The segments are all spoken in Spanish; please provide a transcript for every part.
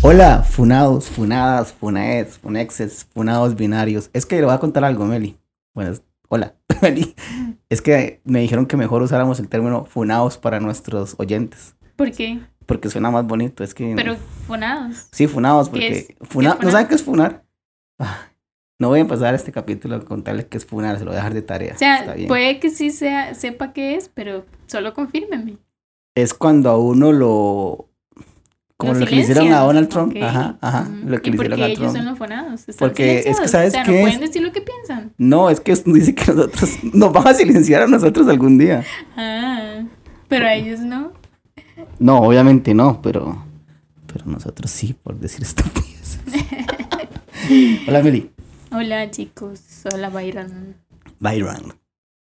Hola, funados, funadas, funaes, funexes, funados binarios. Es que le voy a contar algo, Meli. Bueno, hola, Meli. Es que me dijeron que mejor usáramos el término funados para nuestros oyentes. ¿Por qué? Porque suena más bonito, es que... Pero funados. Sí, funados, porque... Funa... ¿No saben qué es funar? Ah, no voy a empezar este capítulo a contarles qué es funar, se lo voy a dejar de tarea. O sea, puede que sí sepa qué es, pero solo confírmeme. Es cuando a uno lo. Como Lo lo que le hicieron a. Donald Trump. Ajá, ajá. Mm. Lo que ¿Y le hicieron a ellos Trump. son los Porque es que. ¿sabes O sea, qué no pueden decir lo que piensan. No, es que dice que nosotros nos van a silenciar a nosotros algún día. Ah, pero a ellos no. No, obviamente no, pero. Pero nosotros sí, por decir estupideces. Hola, Meli. Hola, chicos. Hola, Byron. Byron.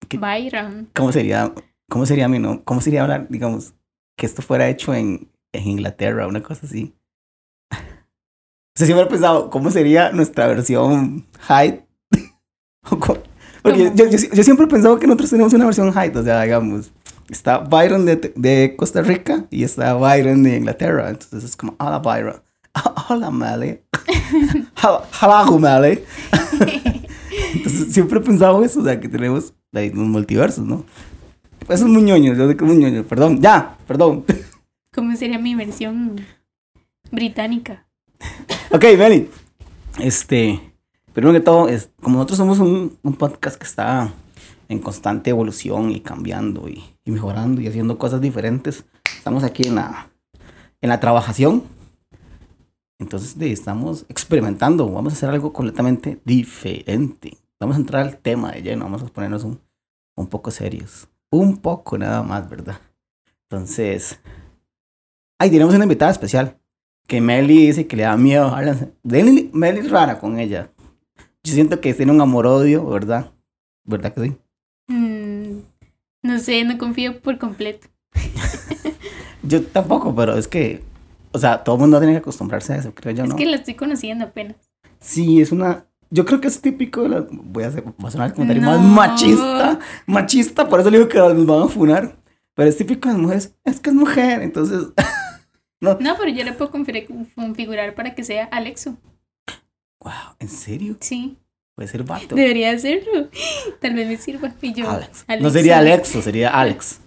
¿Qué- Byron. ¿Cómo sería, cómo sería mi no? ¿Cómo sería hablar, digamos, que esto fuera hecho en, en Inglaterra, una cosa así? O sea, siempre he pensado, ¿cómo sería nuestra versión Hyde? Porque yo, yo, yo siempre he pensado que nosotros tenemos una versión Hyde, o sea, digamos, está Byron de, de Costa Rica y está Byron de Inglaterra, entonces es como, hola Byron, hola Mally, hola, Mally. Entonces siempre he pensado eso, o sea, que tenemos ahí, unos multiversos, ¿no? Eso es muy ñoño, muy ñoño, perdón, ya, perdón. ¿Cómo sería mi versión británica? ok, Meli, este, primero que todo, es, como nosotros somos un, un podcast que está en constante evolución y cambiando y, y mejorando y haciendo cosas diferentes, estamos aquí en la, en la trabajación. Entonces de, estamos experimentando, vamos a hacer algo completamente diferente. Vamos a entrar al tema de lleno, vamos a ponernos un, un poco serios. Un poco nada más, ¿verdad? Entonces, ahí tenemos una invitada especial que Meli dice que le da miedo. Meli, Meli es rara con ella. Yo siento que tiene un amor-odio, ¿verdad? ¿Verdad que sí? Mm, no sé, no confío por completo. Yo tampoco, pero es que, o sea, todo el mundo tiene que acostumbrarse a eso, creo yo, es ¿no? que la estoy conociendo apenas. Sí, es una. Yo creo que es típico de la. Voy a hacer. Voy a sonar el comentario No. más machista. Machista, por eso le digo que nos van a funar. Pero es típico de las mujeres. Es que es mujer, entonces. No, pero yo le puedo confir- configurar para que sea Alexo. wow, ¿en serio? Sí, Puede ser vato. debería hacerlo. Tal vez me sirva. Y yo, Alex. No sería Alexo, sería Alex.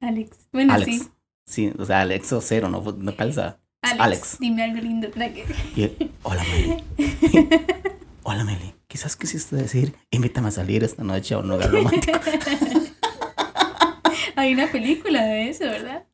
Alex. Bueno, Alex. sí. Sí, o sea, Alexo cero, no, no calza. Alex, Alex. Dime algo lindo. Que- Y- hola, Meli. hola, Meli. Quizás quisiste decir, invítame a salir esta noche a un lugar romántico. Hay una película de eso, ¿verdad?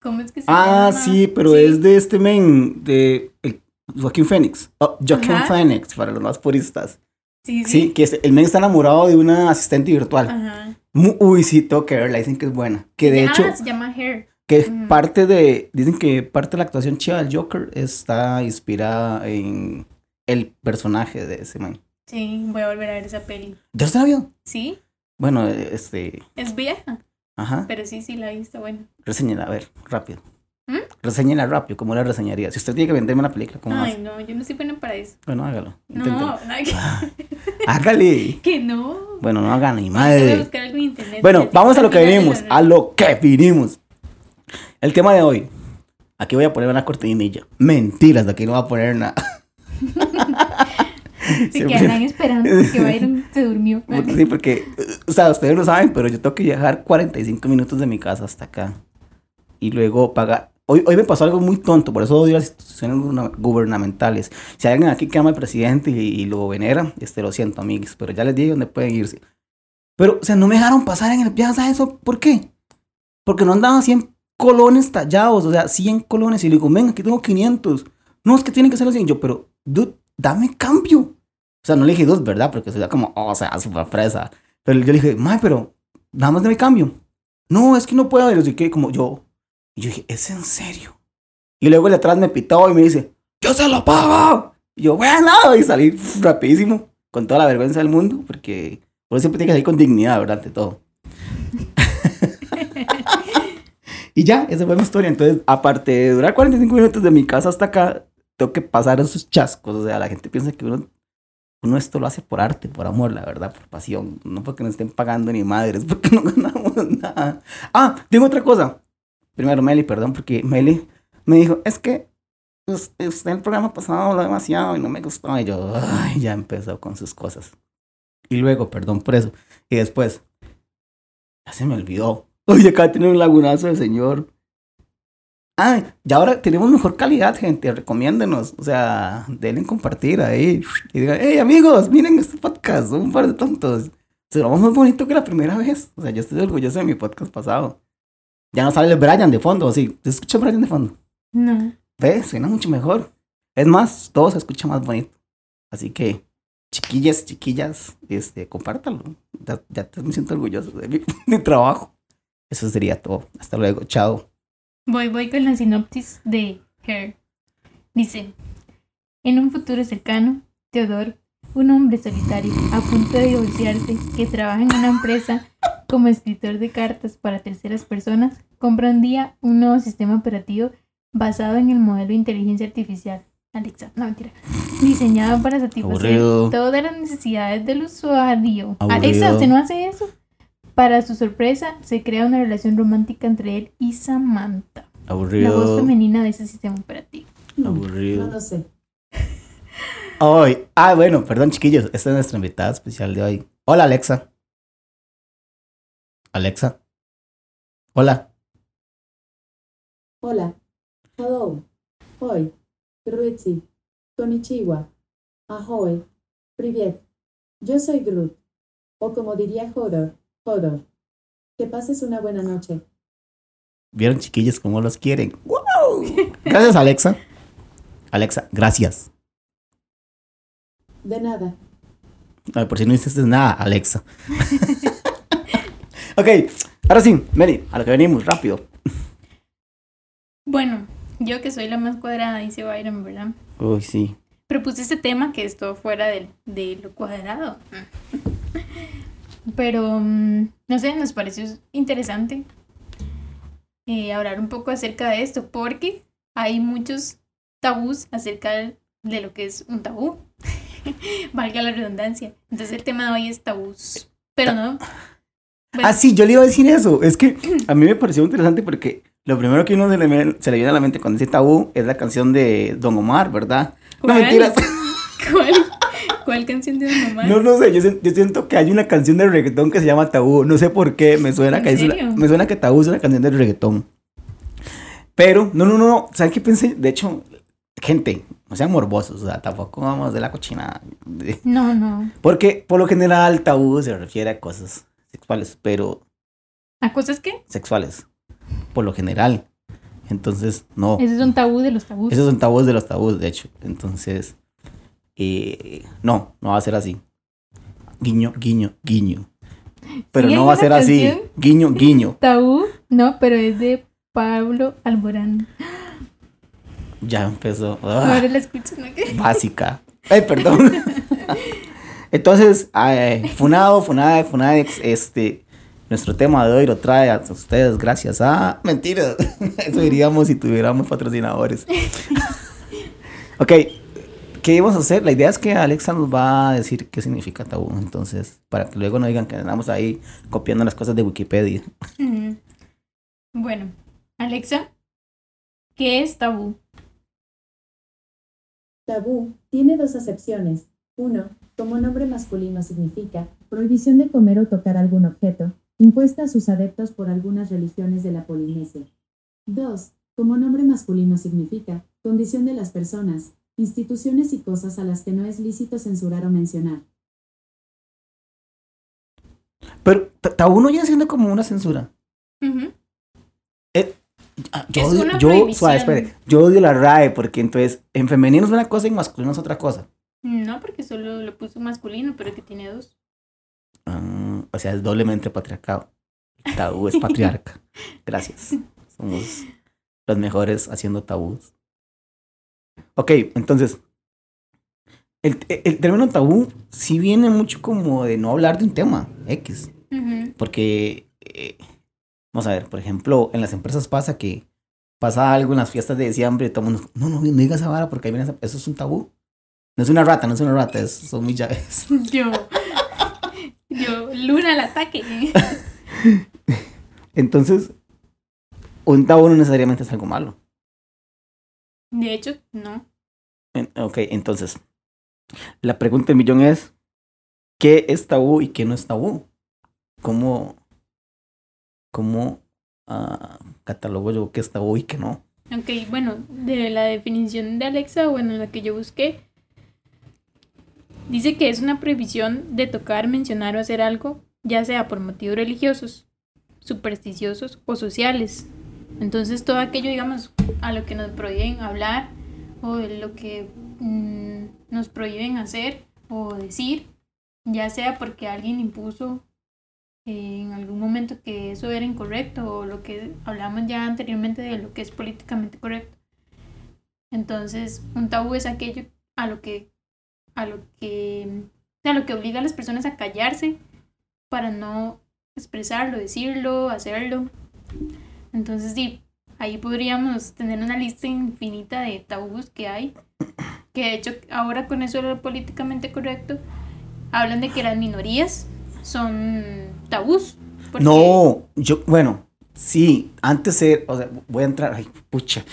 ¿Cómo es que se ah, llama? sí, pero es de este men, de el- Joaquín Phoenix. Oh, Joaquín Ajá. Phoenix, para los más puristas. Sí, Sí, sí. que es- el men está enamorado de una asistente virtual. Ajá. Uy, sí, tengo que verla, dicen que es buena. Que de ah, hecho, se llama Hair. que Ujú. parte de, dicen que parte de la actuación chiva del Joker está inspirada en el personaje de ese man. Sí, voy a volver a ver esa peli. ¿Ya usted la vio? Sí, Bueno, este, es vieja, ajá, pero sí, sí la he visto, bueno. reseñela, a ver, rápido. ¿Mm? Reseñela rápido, ¿cómo la reseñaría? Si usted tiene que venderme una película, ¿cómo Ay, hace? no, yo no soy buena para eso. Bueno, hágalo, No, inténtelo. nada que, Ah, Hágale. que no. Bueno, no haga ni Voy a madre. buscar algo en internet. Bueno, vamos a lo que vinimos, a lo que vinimos. El tema de hoy. Aquí voy a poner una cortinilla. Mentiras, de aquí no voy a poner nada. Se Siempre- quedan esperando que Byron se durmió. Sí, porque, o sea, ustedes lo saben, pero yo tengo que viajar 45 minutos de mi casa hasta acá. Y luego pagar. Hoy, hoy me pasó algo muy tonto, por eso odio las instituciones guberna- gubernamentales. Si hay alguien aquí que ama al presidente y, y lo venera, este, lo siento, amigos, pero ya les dije dónde pueden irse. Pero, o sea, no me dejaron pasar en el viaje, ¿sabes eso? ¿Por qué? Porque no andaban 100 colones tallados, o sea, 100 colones. Y le digo, ven, aquí tengo 500. No, es que tienen que ser los 100. Yo, pero, dude, dame cambio. O sea, no le dije dos, ¿verdad? Porque sería como, oh, o sea, súper fresa. Pero yo le dije, mae, pero, nada más de mi cambio. No, es que no puedo. Y yo que como yo. Y yo dije, ¿es en serio? Y luego el de atrás me pitó y me dice, yo se lo pago. Y yo, bueno, y salí rapidísimo, con toda la vergüenza del mundo, porque uno siempre tiene que salir con dignidad, ¿verdad? Ante todo. y ya, esa fue mi historia. Entonces, aparte de durar 45 minutos de mi casa hasta acá, tengo que pasar esos chascos. O sea, la gente piensa que uno, esto lo hace por arte, por amor, la verdad, por pasión. No porque nos estén pagando ni madres, porque no ganamos nada. Ah, tengo otra cosa. Primero, Meli, perdón, porque Meli me dijo, es que usted, usted en el programa pasado habló demasiado y no me gustó. Y yo, ya empezó con sus cosas. Y luego, perdón por eso. Y después, ya se me olvidó. Oye, acá tiene un lagunazo de señor. Ah, ya ahora tenemos mejor calidad, gente. Recomiéndenos. O sea, denle compartir ahí. Y digan, hey, amigos, miren este podcast. Son un par de tontos. Se lo más bonito que la primera vez. O sea, yo estoy orgulloso de mi podcast pasado. Ya no sale el Brian de fondo, ¿sí? ¿Se escucha Brian de fondo? No. ¿Ves? Suena mucho mejor. Es más, todo se escucha más bonito. Así que, chiquillas, chiquillas, este, compártalo. Ya, ya me siento orgulloso de mi, mi trabajo. Eso sería todo. Hasta luego. Chao. Voy, voy con la sinopsis de Her. Dice, en un futuro cercano, Theodore, un hombre solitario a punto de divorciarse que trabaja en una empresa como escritor de cartas para terceras personas, compra un día un nuevo sistema operativo basado en el modelo de inteligencia artificial. Alexa, no mentira. Diseñado para satisfacer Aburrido. todas las necesidades del usuario. Aburrido. Alexa, ¿usted no hace eso? Para su sorpresa, se crea una relación romántica entre él y Samantha, la voz Aburrido. femenina de ese sistema operativo. Aburrido. No lo sé. Hoy. Ah, bueno, perdón, chiquillos. Esta es nuestra invitada especial de hoy. Hola, Alexa. Alexa. Hola. Hola. Hello. Hoi. Grüezi. Konnichiwa. Ahoy. Privet. Yo soy Groot. O como diría Hodor, Hodor. Que pases una buena noche. ¿Vieron, chiquillos, cómo los quieren? ¡Wow! Gracias, Alexa. Alexa, gracias. De nada. Ay, por si no hiciste nada, Alexa. ok, ahora sí, Mary, a lo que venimos, rápido. Bueno, yo que soy la más cuadrada, dice Byron, ¿verdad? Uy, sí. Propuse este tema que es todo fuera del- de, lo cuadrado. Pero, mm, no sé, nos pareció interesante eh, hablar un poco acerca de esto, porque hay muchos tabús acerca de lo que es un tabú. Valga la redundancia. Entonces el tema de hoy es tabús. Pero no. Bueno, Ah, sí, yo le iba a decir eso. Es que a mí me pareció interesante porque lo primero que uno se le, viene- se le viene a la mente con ese tabú es la canción de Don Omar, ¿verdad? No, mentiras. ¿Cuál, ¿Cuál canción de Omar? No, no sé, yo, sien- yo siento que hay una canción de reggaetón que se llama Tabú. No sé por qué, me suena, ¿En que es una- me suena que Tabú es una canción de reggaetón. Pero, no, no, no, no. ¿Saben qué pensé? De hecho, gente, no sean morbosos, o sea, tampoco vamos de la cochina. No, no. Porque por lo general Tabú se refiere a cosas sexuales, pero ¿A cosas qué? sexuales, por lo general. Entonces, no. Ese es un tabú de los tabús. Esos son tabús de los tabús, de hecho. Entonces, eh, no, no va a ser así. Guiño, guiño, guiño. Pero Sí, no va a ser así. Guiño, guiño. Tabú, no, pero es de Pablo Alborán. Ya empezó. Ah, Ahora la escucho, ¿no? Básica. Ay, perdón. Entonces, eh, Funado, Funade, Funadex, este, nuestro tema de hoy lo trae a ustedes gracias a... Mentira, eso diríamos si tuviéramos patrocinadores. ok, ¿qué íbamos a hacer? La idea es que Alexa nos va a decir qué significa tabú, entonces, para que luego no digan que andamos ahí copiando las cosas de Wikipedia. Bueno, Alexa, ¿qué es tabú? Tabú tiene dos acepciones. Uno, como nombre masculino significa prohibición de comer o tocar algún objeto, impuesta a sus adeptos por algunas religiones de la Polinesia. Dos, como nombre masculino significa condición de las personas, instituciones y cosas a las que no es lícito censurar o mencionar. Pero ta- tabú no viene siendo como una censura. Ujú. Ah, Yo, Es odio- una yo, prohibición. suave, espere, yo odio la RAE porque entonces en femenino es una cosa y en masculino es otra cosa. No, porque solo lo puso masculino, pero que tiene dos. Ah, o sea, es doblemente patriarcado. El tabú es patriarca. Gracias. Somos los mejores haciendo tabús. Ok, entonces, el, el término tabú sí viene mucho como de no hablar de un tema X. Porque, eh, vamos a ver, por ejemplo, en las empresas pasa que pasa algo en las fiestas de diciembre y todo el mundo, no, no, no digas esa vara porque ahí viene esa- eso es un tabú. No es una rata, no es una rata, es- son muy llaves. Yo. Yo, Luna al ataque. Entonces, un tabú no necesariamente es algo malo. De hecho, no. En- ok, entonces, la pregunta del millón es, ¿qué es tabú y qué no es tabú? ¿Cómo, cómo ah, catalogo yo qué es tabú y qué no? Ok, bueno, de la definición de Alexa, bueno, la que yo busqué, dice que es una prohibición de tocar, mencionar o hacer algo, ya sea por motivos religiosos, supersticiosos o sociales. Entonces todo aquello, digamos, a lo que nos prohíben hablar o lo que mm, nos prohíben hacer o decir, ya sea porque alguien impuso en algún momento que eso era incorrecto o lo que hablamos ya anteriormente de lo que es políticamente correcto. Entonces, un tabú es aquello a lo que a lo que a lo que obliga a las personas a callarse para no expresarlo, decirlo, hacerlo. Entonces, sí, ahí podríamos tener una lista infinita de tabús que hay. Que de hecho, ahora con eso de lo políticamente correcto, hablan de que las minorías son tabús. porque- No, yo, bueno, sí, antes era, o sea, voy a entrar, ay, pucha.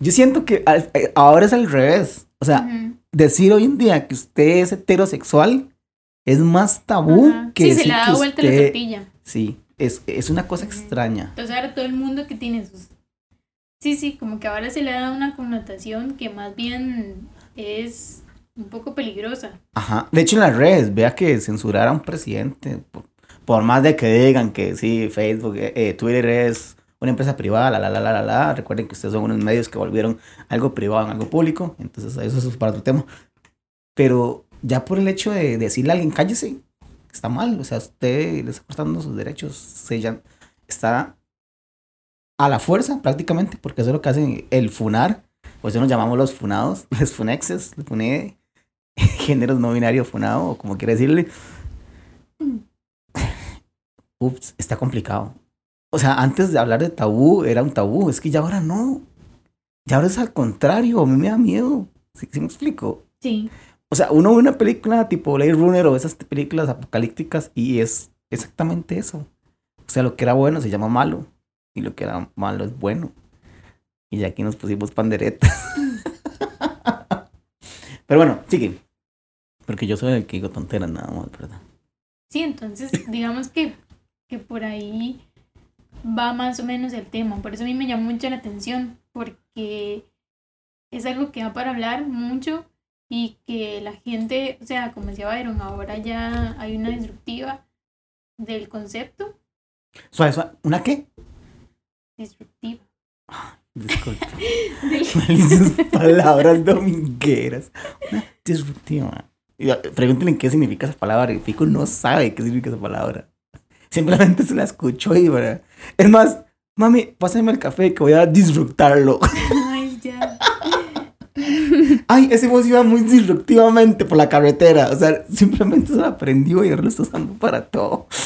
Yo siento que eh, ahora es al revés. O sea, decir hoy en día que usted es heterosexual es más tabú Ajá. que sí, se decir le da que vuelta la tortilla. Sí, es, es una cosa extraña. Entonces ahora todo el mundo que tiene sus... Sí, sí, como que ahora se le da una connotación que más bien es un poco peligrosa. Ajá. De hecho, en las redes, vea que censurar a un presidente, por, por más de que digan que sí, Facebook, eh, eh, Twitter es una empresa privada, la, la, la, la, la, la. Recuerden que ustedes son unos medios que volvieron algo privado en algo público, entonces eso es para otro tema. Pero ya por el hecho de decirle a alguien, cállese, está mal, o sea, usted le está cortando sus derechos, se ya está a la fuerza prácticamente, porque eso es lo que hacen el funar, pues eso nos llamamos los funados, los funexes, el funé, géneros no binario funado, o como quiera decirle. Ups, está complicado. O sea, antes de hablar de tabú, era un tabú, es que ya ahora no. Ya ahora es al contrario, a mí me da miedo. ¿Sí, sí me explico? Sí. O sea, uno ve una película tipo Blade Runner o esas películas apocalípticas y es exactamente eso. O sea, lo que era bueno se llama malo y lo que era malo es bueno. Y ya aquí nos pusimos panderetas. Pero bueno, sigue. Porque yo soy el que digo tonteras nada más, ¿verdad? Sí, entonces digamos que, que por ahí va más o menos el tema. Por eso a mí me llamó mucho la atención, porque es algo que da para hablar mucho y que la gente, o sea, como decía Byron, ahora ya hay una disruptiva del concepto. Suave, suave. ¿Una qué? Disruptiva. Del- Malicias palabras domingueras. Una disruptiva. Ah, Pregúntenle qué significa esa palabra. El Fico no sabe qué significa esa palabra. Simplemente se la escuchó y, ¿verdad? Es más, mami, pásame el café que voy a disruptarlo. Ay, ese voz iba muy disruptivamente por la carretera. O sea, simplemente se la aprendió y ahora lo está usando para todo.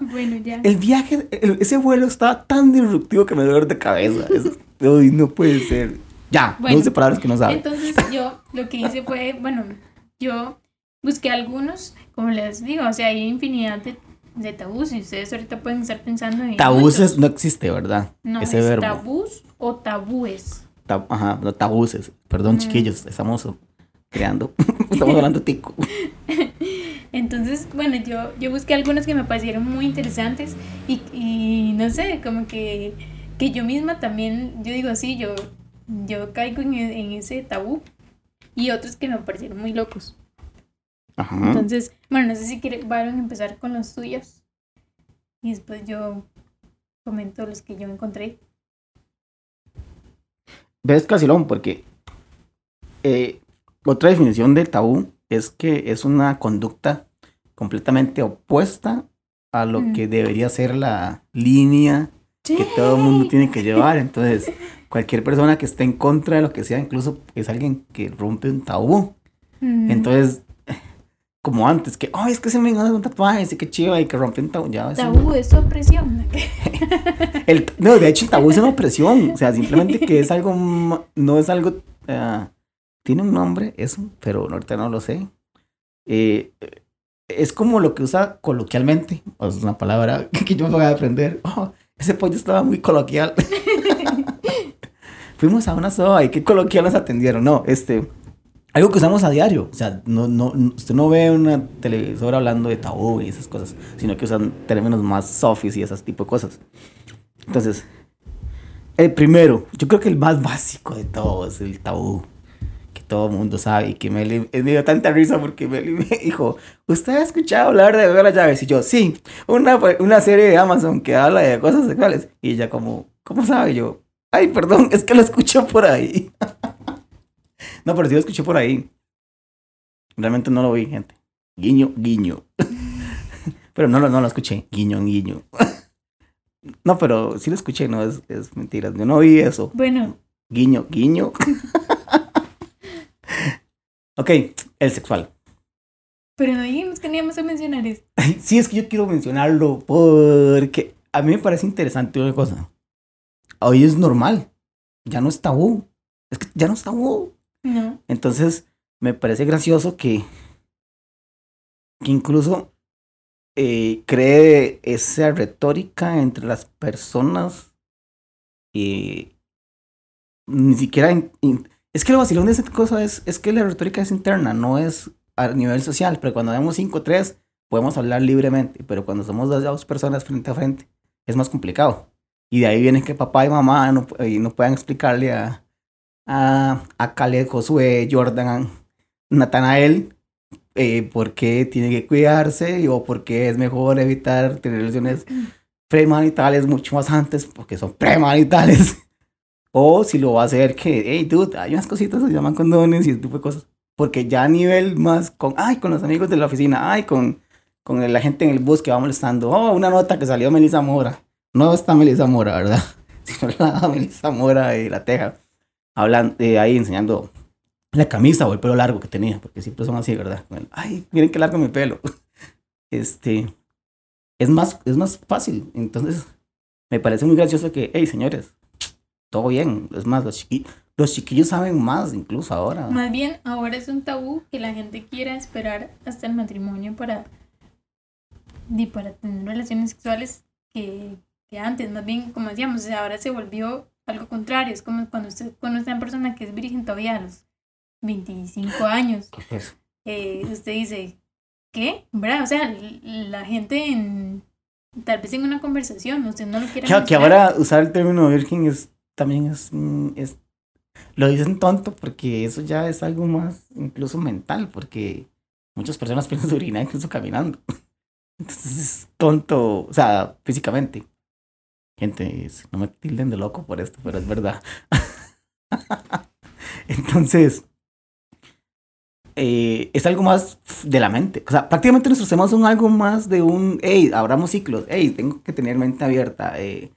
Bueno, ya. El viaje, el- ese vuelo estaba tan disruptivo que me dio dolor de cabeza. Eso, uy, no puede ser. Ya, Bueno, no use palabras que no sabe. Entonces yo lo que hice fue, bueno, yo busqué algunos, como les digo, o sea, hay infinidad de, de tabús y ustedes ahorita pueden estar pensando en... Muchos. no existe, ¿verdad? No, ese es verbo. tabús o tabúes. Tab- ajá, no, tabuses. Perdón, Mm. chiquillos, estamos creando. estamos hablando tico. Entonces, bueno, yo, yo busqué algunos que me parecieron muy interesantes y, y no sé, como que, que yo misma también, yo digo, sí, yo, yo caigo en, e- en ese tabú y otros que me parecieron muy locos. Ajá. Entonces, bueno, no sé si quiere, Byron, empezar con los tuyos y después yo comento los que yo encontré. Ves Casilón, porque eh, otra definición del tabú es que es una conducta completamente opuesta a lo Mm. que debería ser la línea que todo el mundo tiene que llevar. Entonces, cualquier persona que esté en contra de lo que sea, incluso es alguien que rompe un tabú. Mm, Entonces, como antes, que, ay, es que se me ganó un tatuaje, sí que chido, y que rompe un tabú. Ya, tabú es opresión. El, no, de hecho, el tabú es una opresión. O sea, simplemente que es algo. No es algo. ah, tiene un nombre, eso, pero ahorita no lo sé. Eh, es como lo que usa coloquialmente. O es una palabra que yo me voy a aprender. Oh, ese pollo estaba muy coloquial. fuimos a una soda y qué coloquial nos atendieron. No, este, algo que usamos a diario. O sea, no, no, usted no ve una televisora hablando de tabú y esas cosas, sino que usan términos más sofis y esas tipo de cosas. Entonces, el primero, yo creo que el más básico de todos es el tabú todo el mundo sabe y que me, me dio tanta risa porque me dijo, ¿usted ha escuchado hablar de las llaves? Y yo, sí, una, una serie de Amazon que habla de cosas sexuales. Y ella como, ¿cómo sabe? yo, ay, perdón, es que lo escucho por ahí. no, pero sí lo escuché por ahí. Realmente no lo vi, gente. Guiño, guiño. pero no, no lo escuché. Guiño, guiño. no, pero sí lo escuché, no, es, es mentira. Yo no oí eso. Bueno. Guiño, guiño. Ok, el sexual. Pero no dijimos que íbamos a mencionar eso. sí, es que yo quiero mencionarlo porque a mí me parece interesante una cosa. Hoy es normal. Ya no es tabú. Es que ya no es tabú. Entonces, me parece gracioso que, que incluso eh, cree esa retórica entre las personas y ni siquiera es que lo vacilón de esa cosa es, es que la retórica es interna, no es a nivel social, pero cuando vemos 5 3 podemos hablar libremente, pero cuando somos dos personas frente a frente es más complicado. Y de ahí viene que papá y mamá no, no puedan explicarle a, a, a Caleb, Josué, Jordan, Natanael, eh, por qué tiene que cuidarse o por qué es mejor evitar tener relaciones premanitales mucho más antes, porque son premanitales. O si lo va a hacer, que, hey, dude, hay unas cositas que se llaman condones y ese tipo de cosas. Porque ya a nivel más con, ay, con los amigos de la oficina, ay, con, con la gente en el bus que va molestando. Oh, una nota que salió Melissa Mora. No está Melissa Mora, ¿verdad? Sino la Melissa Mora y la Teja. Hablan eh, ahí enseñando la camisa o el pelo largo que tenía, porque siempre son así, ¿verdad? Ay, miren qué largo mi pelo. Este, es más, es más fácil. Entonces, me parece muy gracioso que, hey, señores, todo bien. Es más, los, los chiquillos saben más incluso ahora. Más bien, ahora es un tabú que la gente quiera esperar hasta el matrimonio para, para tener relaciones sexuales que, que antes. Más bien, como decíamos, ahora se volvió algo contrario. Es como cuando usted conoce a una persona que es virgen todavía a los 25 años. ¿Qué es eso? Eh, usted dice, ¿qué? ¿Verdad? O sea, la gente en... Tal vez en una conversación, usted no lo quiere. Que, que ahora usar el término virgen es también es, mm, es, lo dicen tonto porque eso ya es algo más incluso mental, porque muchas personas piensan orinar incluso caminando. Entonces es tonto, o sea, físicamente. Gente, no me tilden de loco por esto, pero es verdad. Entonces, eh, es algo más de la mente. O sea, prácticamente nuestros temas son algo más de un, hey, abramos ciclos, hey, tengo que tener mente abierta, eh,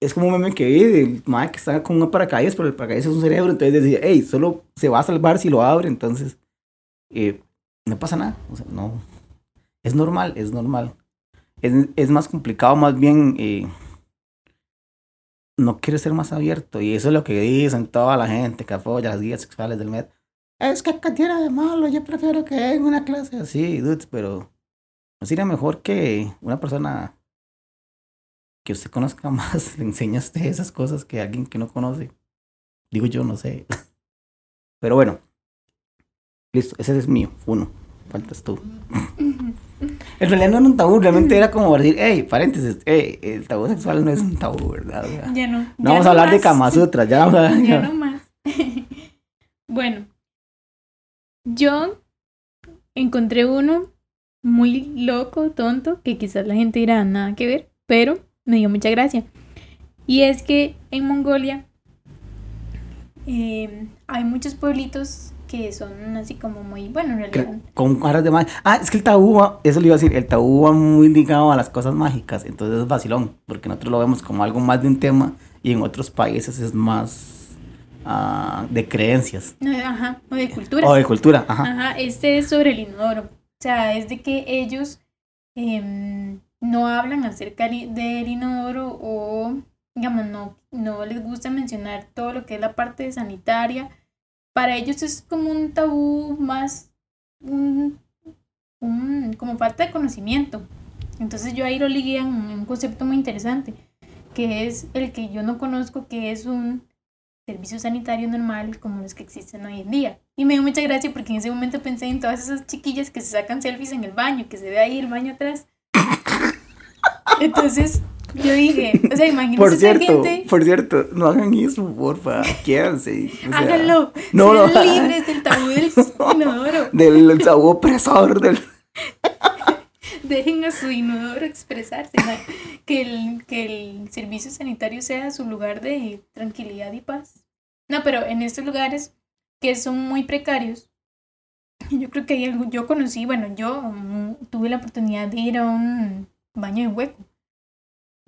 es como un meme que vi madre que está con un paracaídas, pero el paracaídas es un cerebro, entonces decía, hey, solo se va a salvar si lo abre, entonces eh, no pasa nada, o sea, no, es normal, es normal. Es, es más complicado, más bien, eh, no quiere ser más abierto, y eso es lo que dicen toda la gente que apoya las guías sexuales del MED. Es que tiene de malo, yo prefiero que en una clase así, dudes, pero no sería mejor que una persona que usted conozca más, le a esas cosas que alguien que no conoce. Digo yo, no sé. Pero bueno. Listo, ese es mío, uno. Faltas tú. En realidad no era un tabú, realmente era como decir, hey, paréntesis, hey, el tabú sexual no es un tabú, ¿verdad? ya no. No vamos a hablar de Kama Sutra, ya vamos a Ya no más. bueno, yo encontré uno muy loco, tonto, que quizás la gente dirá nada que ver, pero me dio mucha gracia. Y es que en Mongolia em, hay muchos pueblitos que son así como muy, bueno, en realidad. Con caras de magia. Ah, es que el tabú, eso le iba a decir, el tabú va muy ligado a las cosas mágicas, entonces es vacilón, porque nosotros lo vemos como algo más de un tema y en otros países es más uh, de creencias. Ajá, o de cultura. O de cultura, ajá. Ajá, este es sobre el inodoro. O sea, es de que ellos eh, no hablan acerca del inodoro o, digamos, no, no les gusta mencionar todo lo que es la parte sanitaria. Para ellos es como un tabú más, un, como falta de conocimiento. Entonces yo ahí lo ligué a un, concepto muy interesante, que es el que yo no conozco, que es un servicio sanitario normal como los que existen hoy en día. Y me dio mucha gracia porque en ese momento pensé en todas esas chiquillas que se sacan selfies en el baño, que se ve ahí el baño atrás. Entonces yo dije, o sea, imagínense Por esa cierto, gente. por cierto, no hagan eso, porfa. Quédense. o sea, Háganlo. No, no. Sean libres del tabú del inodoro. Del sabor opresor del. Dejen a su inodoro expresarse. ¿no? Que, el, que el servicio sanitario sea su lugar de tranquilidad y paz. No, pero en estos lugares que son muy precarios, yo creo que hay algo. Yo conocí, bueno, yo mm, tuve la oportunidad de ir a un baño de hueco.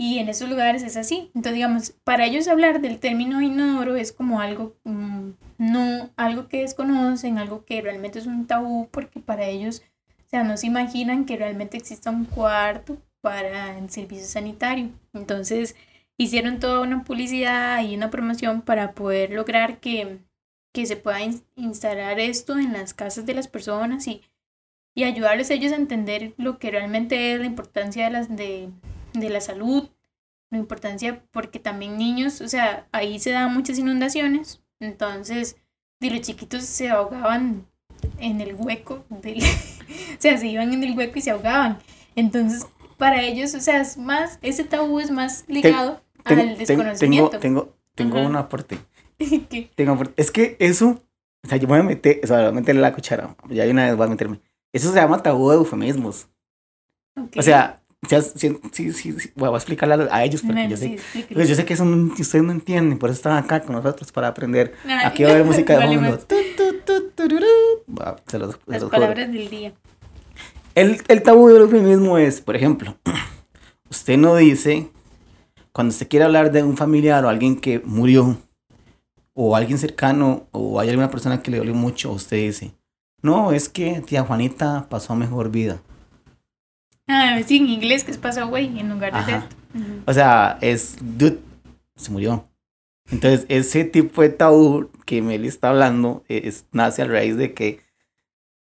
Y en esos lugares es así. Entonces, digamos, para ellos hablar del término inodoro es como algo, mm, no, algo que desconocen, algo que realmente es un tabú, porque para ellos, o sea, no se imaginan que realmente exista un cuarto para el servicio sanitario. Entonces, hicieron toda una publicidad y una promoción para poder lograr que, que se pueda in- instalar esto en las casas de las personas y, y ayudarles a ellos a entender lo que realmente es la importancia de las de de la salud, la importancia porque también niños, o sea, ahí se daban muchas inundaciones, entonces de los chiquitos se ahogaban en el hueco del, o sea, se iban en el hueco y se ahogaban. Entonces, para ellos, o sea, es más, ese tabú es más ligado Ten- al ten- desconocimiento. tengo, tengo, tengo un aporte. Que- Tengo aporte. Es que eso. O sea, yo voy a meter. O sea, voy a meterle la cuchara. Ya hay una vez voy a meterme. Eso se llama tabú de eufemismos. ok. O sea, ya- sí, sí, sí, sí, voy a explicarle a, a ellos porque Bueno, yo sé. Pues yo sé que eso no- ustedes no entienden, por eso están acá con nosotros para aprender. Ay, Aquí va a haber música de fondo. los, Las juro. palabras del día. El, el tabú del eufemismo es, por ejemplo, usted no dice, cuando usted quiere hablar de un familiar o alguien que murió, o alguien cercano, o hay alguna persona que le dolió mucho, usted dice, no, es que tía Juanita pasó mejor vida. Ah, sí, en inglés que es paso away en lugar de. Ujú. O sea, es, dude, se murió. Entonces, ese tipo de tabú que Meli está hablando es, nace a raíz de que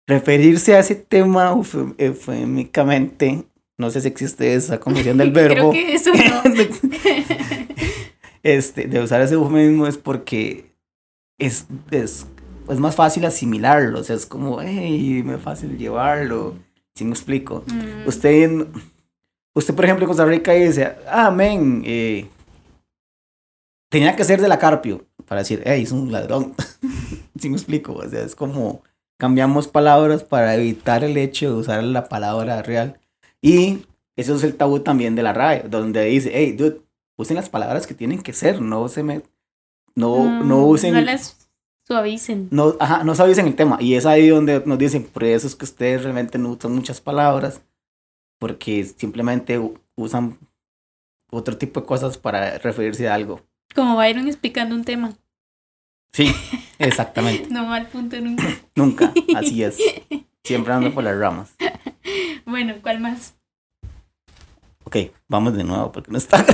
referirse a ese tema eufem- eufemicamente, no sé si existe esa confusión del verbo, Creo que eso no. este, de usar ese eufemismo es porque es, es, es más fácil asimilarlo, o sea, es como, hey, me es fácil llevarlo, si me explico. Mm, Usted, usted por ejemplo, en Costa Rica dice, ah, men, eh, tenía que ser de la Carpio para decir, hey, es un ladrón. ¿Sí me explico? O sea, es como cambiamos palabras para evitar el hecho de usar la palabra real. Y eso es el tabú también de la RAE, donde dice, hey, dude, usen las palabras que tienen que ser, no se me... No, no mm, usen... No suavicen. No, ajá, no sabéis en el tema. Y es ahí donde nos dicen, por eso es que ustedes realmente no usan muchas palabras, porque simplemente usan otro tipo de cosas para referirse a algo. Como Byron explicando un tema. Sí, exactamente. No va al punto nunca. Nunca, así es. Siempre ando por las ramas. Bueno, ¿cuál más? Ok, vamos de nuevo, porque no está.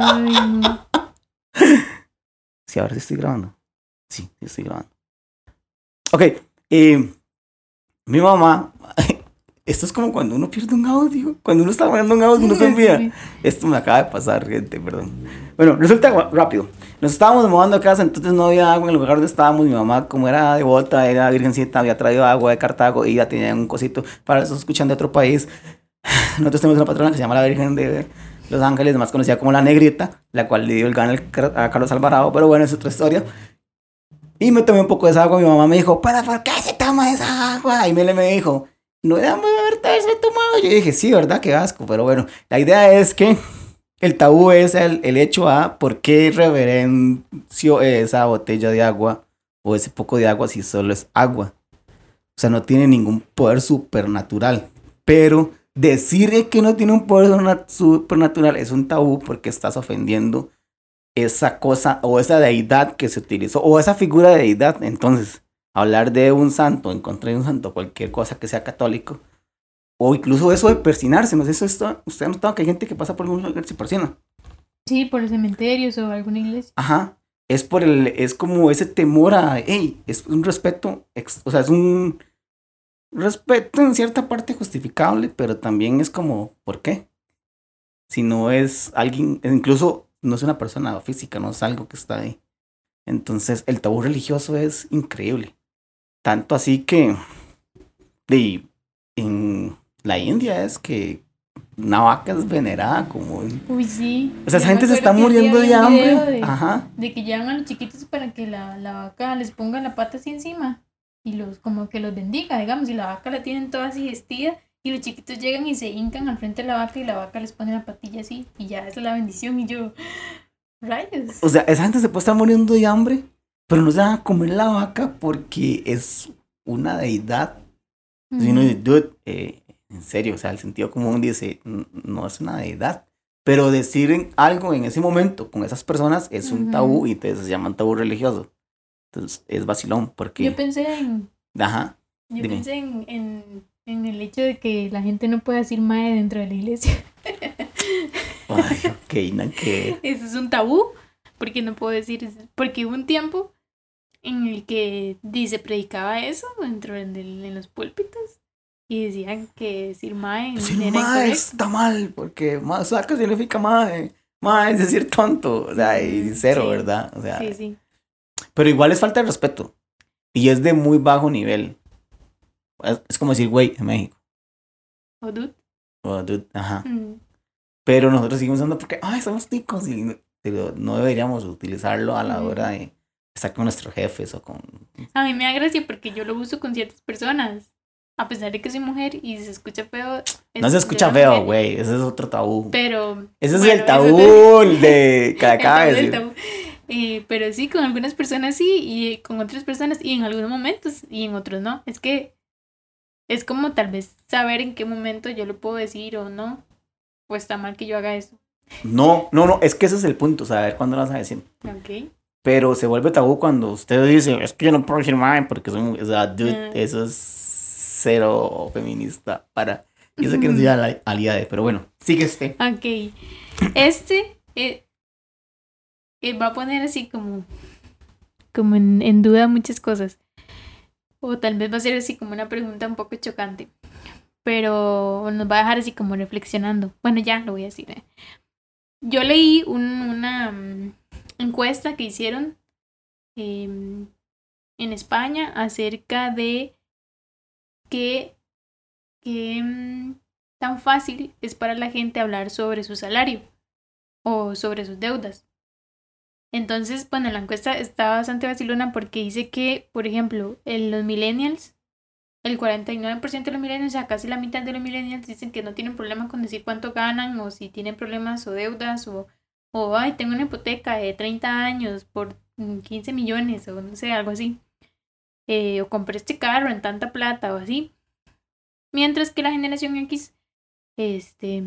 Ay, no. Sí, ahora sí estoy grabando. Sí, estoy grabando. Ok, eh, mi mamá. Esto es como cuando uno pierde un audio. Cuando uno está mandando un audio, uno se olvida. Esto me acaba de pasar, gente, perdón. Bueno, resulta rápido. Nos estábamos mudando a casa, entonces no había agua en el lugar donde estábamos. Mi mamá, como era devota, era virgencita, había traído agua de Cartago y ya tenía un cosito para los que escuchan de otro país. Nosotros tenemos una patrona que se llama la Virgen de Los Ángeles, más conocida como la Negrita, la cual le dio el gana a Carlos Alvarado, pero bueno, es otra historia. Y me tomé un poco de esa agua. Mi mamá me dijo, ¿para por qué se toma esa agua? Y Mele me dijo, no déjame haber se tomado. Yo dije, sí, ¿verdad? Qué asco. Pero bueno, la idea es que el tabú es el, el hecho a por qué reverencio esa botella de agua o ese poco de agua si solo es agua. O sea, no tiene ningún poder supernatural. Pero decir que no tiene un poder na- supernatural es un tabú porque estás ofendiendo esa cosa o esa deidad que se utilizó o esa figura de deidad. Entonces, hablar de un santo, en contra de un santo, cualquier cosa que sea católico, o incluso eso de persinarse, no sé, eso está, usted ha notado que hay gente que pasa por un lugar y se persina. Sí, por los cementerios o alguna iglesia. Ajá. Es por el, es como ese temor a, hey, es un respeto, ex- o sea, es un respeto en cierta parte justificable, pero también es como, ¿por qué? Si no es alguien, incluso no es una persona física, no es algo que está ahí. Entonces, el tabú religioso es increíble. Tanto así que de, en la India es que una vaca es venerada como... Uy, sí. O sea, esa gente se está muriendo de hambre. De, Ajá. de que llevan a los chiquitos para que la, la vaca les ponga la pata así encima y los como que los bendiga, digamos, y la vaca la tienen toda así vestida y los chiquitos llegan y se hincan al frente de la vaca y la vaca les pone la patilla así y ya esa es la bendición y yo, rayos. O sea, esa gente se puede estar muriendo de hambre, pero no se van a comer la vaca porque es una deidad. Ujú. dice, dude, eh, en serio, o sea, el sentido común dice, "N- no es una deidad. Pero decir algo en ese momento con esas personas es un Ujú. tabú y entonces se llaman tabú religioso. Entonces es vacilón porque... Yo pensé en, Ajá. yo Dime. pensé en, en, en el hecho de que la gente no puede decir mae dentro de la iglesia. Ay, ok, que... Eso es un tabú, porque no puedo decir. Porque hubo un tiempo en el que se predicaba eso dentro de, en los púlpitos y decían que decir mae Decir era mae está mal porque mae saca significa mae. Mae es decir tonto. O sea, y Mm, cero, sí. ¿verdad? O sea, Sí, sí. pero igual es falta de respeto. Y es de muy bajo nivel. Es, como decir, güey, en México. O dude. O dude, ajá. Mm. Pero nosotros seguimos usando porque, ay, somos ticos. Y no, deberíamos utilizarlo a la hora de estar con nuestros jefes o con... A mí me da gracia porque yo lo uso con ciertas personas. A pesar de que soy mujer y se escucha feo. es No se escucha feo, güey. Ese es otro tabú. Pero. Ese es el tabú de tabú. Eh, pero sí, con algunas personas sí, y con otras personas, y en algunos momentos, y en otros no. Es que es como tal vez saber en qué momento yo lo puedo decir o no, o está mal que yo haga eso. No, no, no. Es que ese es el punto. Saber cuándo lo vas a decir. Ok. Pero se vuelve tabú cuando usted dice, es que yo no puedo decir mae porque soy mu-". O sea, dude, Ah. eso es cero feminista para... Yo sé que no soy ala- aliade, pero bueno, sigue este. Ok. Este eh, eh, va a poner así como, como en, en duda muchas cosas. O tal vez va a ser así como una pregunta un poco chocante. Pero nos va a dejar así como reflexionando. Bueno, ya lo voy a decir. eh. Yo leí un- una mm, encuesta que hicieron em, en España acerca de qué, mm, tan fácil es para la gente hablar sobre su salario o sobre sus deudas. Entonces, bueno, la encuesta está bastante vacilona porque dice que, por ejemplo, en los millennials, el 49% de los millennials, o sea, casi la mitad de los millennials dicen que no tienen problema con decir cuánto ganan o si tienen problemas o deudas o, o ay, tengo una hipoteca de 30 años por mm, 15 millones o no sé, algo así. Eh, o compré este carro en tanta plata o así. Mientras que la generación X, este,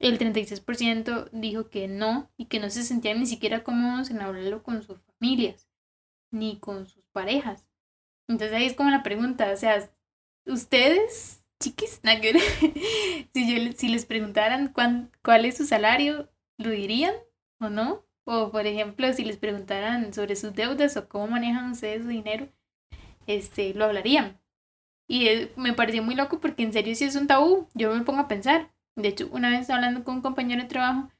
el 36% dijo que no y que no se sentían ni siquiera cómodos en hablarlo con sus familias ni con sus parejas. Entonces ahí es como la pregunta, o sea, ustedes, chiquis, si, yo, si les preguntaran cuán- cuál es su salario, ¿lo dirían o no? O por ejemplo, si les preguntaran sobre sus deudas o cómo manejan ustedes su dinero, este, lo hablarían. Y eh, me pareció muy loco porque en serio sí es un tabú, yo me pongo a pensar. De hecho, una vez hablando con un compañero de trabajo,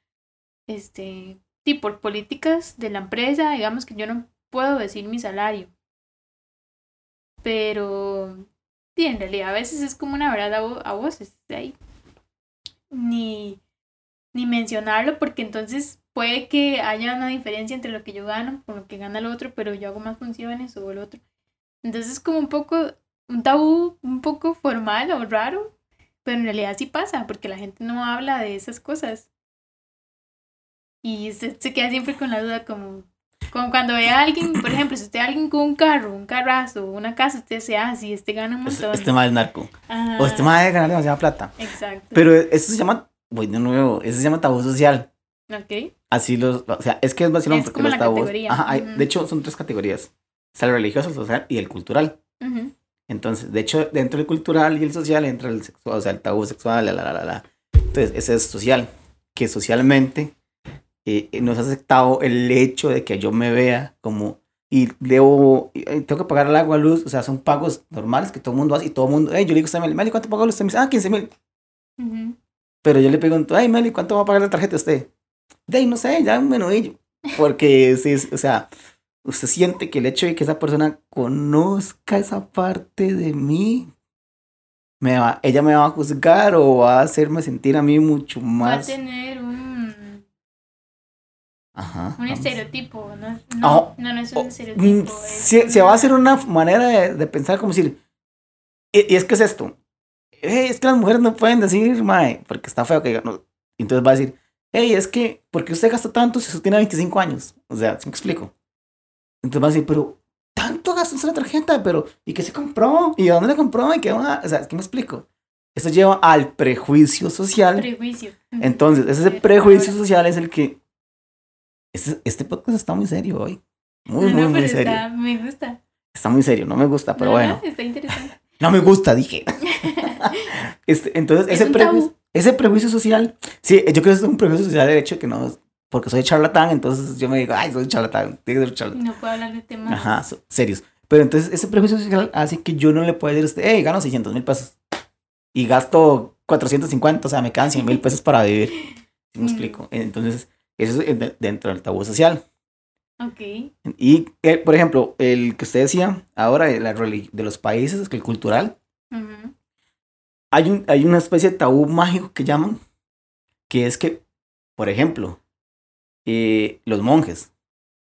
este, sí, por políticas de la empresa, digamos que yo no puedo decir mi salario. Pero, sí, en realidad a veces es como una verdad a, vo- a voces, ahí. Ni, ni mencionarlo porque entonces puede que haya una diferencia entre lo que yo gano con lo que gana el otro, pero yo hago más funciones o el otro. Entonces es como un poco, un tabú un poco formal o raro, pero en realidad sí pasa, porque la gente no habla de esas cosas. Y usted se queda siempre con la duda como, como cuando ve a alguien, por ejemplo, si usted ve a alguien con un carro, un carrazo, una casa, usted dice, ah, sí, este gana un Este, montón. este mae es narco. Ajá, O este mae debe ganar demasiada plata. Exacto. Pero eso se llama, de nuevo, eso se llama tabú social. ok. Así los, o sea, es que es vacilón Es porque como los la tabús. categoría. Ajá, hay- Ujú. de hecho son tres categorías. Está el religioso, el social y el cultural. Entonces, de hecho, dentro del cultural y el social entra el sexual, o sea, el tabú sexual, la, la, la, la, la. Entonces, ese es social, que socialmente eh, eh, nos ha aceptado el hecho de que yo me vea como, y debo, y, eh, tengo que pagar el agua, luz, o sea, son pagos normales que todo el mundo hace y todo el mundo, hey, yo le digo a usted, Meli, ¿cuánto pagó usted? Me dice, ah, 15 mil. ujú. Pero yo le pregunto, hey, Meli, ¿cuánto va a pagar la tarjeta usted? De ahí, no sé, ya un menudillo. Porque, sí, o sea, usted siente que el hecho de que esa persona conozca esa parte de mí, me va, ella me va a juzgar o va a hacerme sentir a mí mucho Va a más. tener un, Ajá. un vamos. estereotipo, ¿no? Ah, No, no, no es Oh, un Mm, estereotipo. es Se, se va a hacer una manera de, de pensar como decir, y, y es que es esto, "Ey, es que las mujeres no pueden decir, mae, porque está feo que no". Entonces va a decir, hey, es que, ¿por qué usted gasta tanto si usted tiene 25 años? O sea, ¿sí me explico? Entonces va a decir, pero, tanto gastó en la tarjeta, pero, ¿y qué se compró? ¿Y dónde le compró? ¿Y qué va? O sea, ¿qué me explico? Eso lleva al prejuicio social. Prejuicio. Entonces, ese prejuicio social es el que... Este, este podcast está muy serio hoy. Muy, No, muy, no, muy serio. está- me gusta. Está muy serio, no me gusta, pero No, no, bueno. está interesante. No me gusta, dije. Este, entonces, Es ese, prejuicio, ese prejuicio social, sí, yo creo que es un prejuicio social el hecho de que no, porque soy charlatán, entonces yo me digo, ay, soy charlatán, tiene que ser charlatán. No puedo hablar de temas. Ajá, serios. Pero entonces, ese prejuicio social hace que yo no le pueda decir a usted, hey, gano 600 mil pesos y gasto 450, o sea, me quedan 100 mil pesos para vivir. ¿Sí me Mm. explico? Entonces, eso es de- dentro del tabú social. Ok. Y, eh, por ejemplo, el que usted decía ahora de, la de los países, que el cultural, hay, un, hay una especie de tabú mágico que llaman, que es que, por ejemplo, eh, los monjes,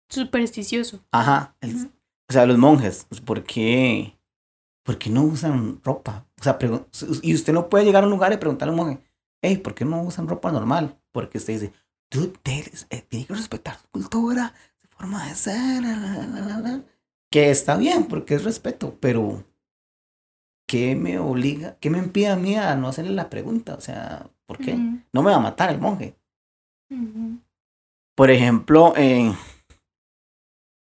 Supersticioso. ajá, el- o sea, los monjes, pues, ¿por qué, por qué no usan ropa? O sea, y usted no puede llegar a un lugar y preguntarle a un monje, hey, ¿por qué no usan ropa normal? Porque usted dice, tú tienes, eh, tiene que respetar su cultura, su forma de ser, la, la, la, la, la". que está bien, porque es respeto, pero ¿qué me obliga, qué me impide a mí a no hacerle la pregunta? O sea, ¿por qué? No me va a matar el monje. Ujú. Por ejemplo, eh,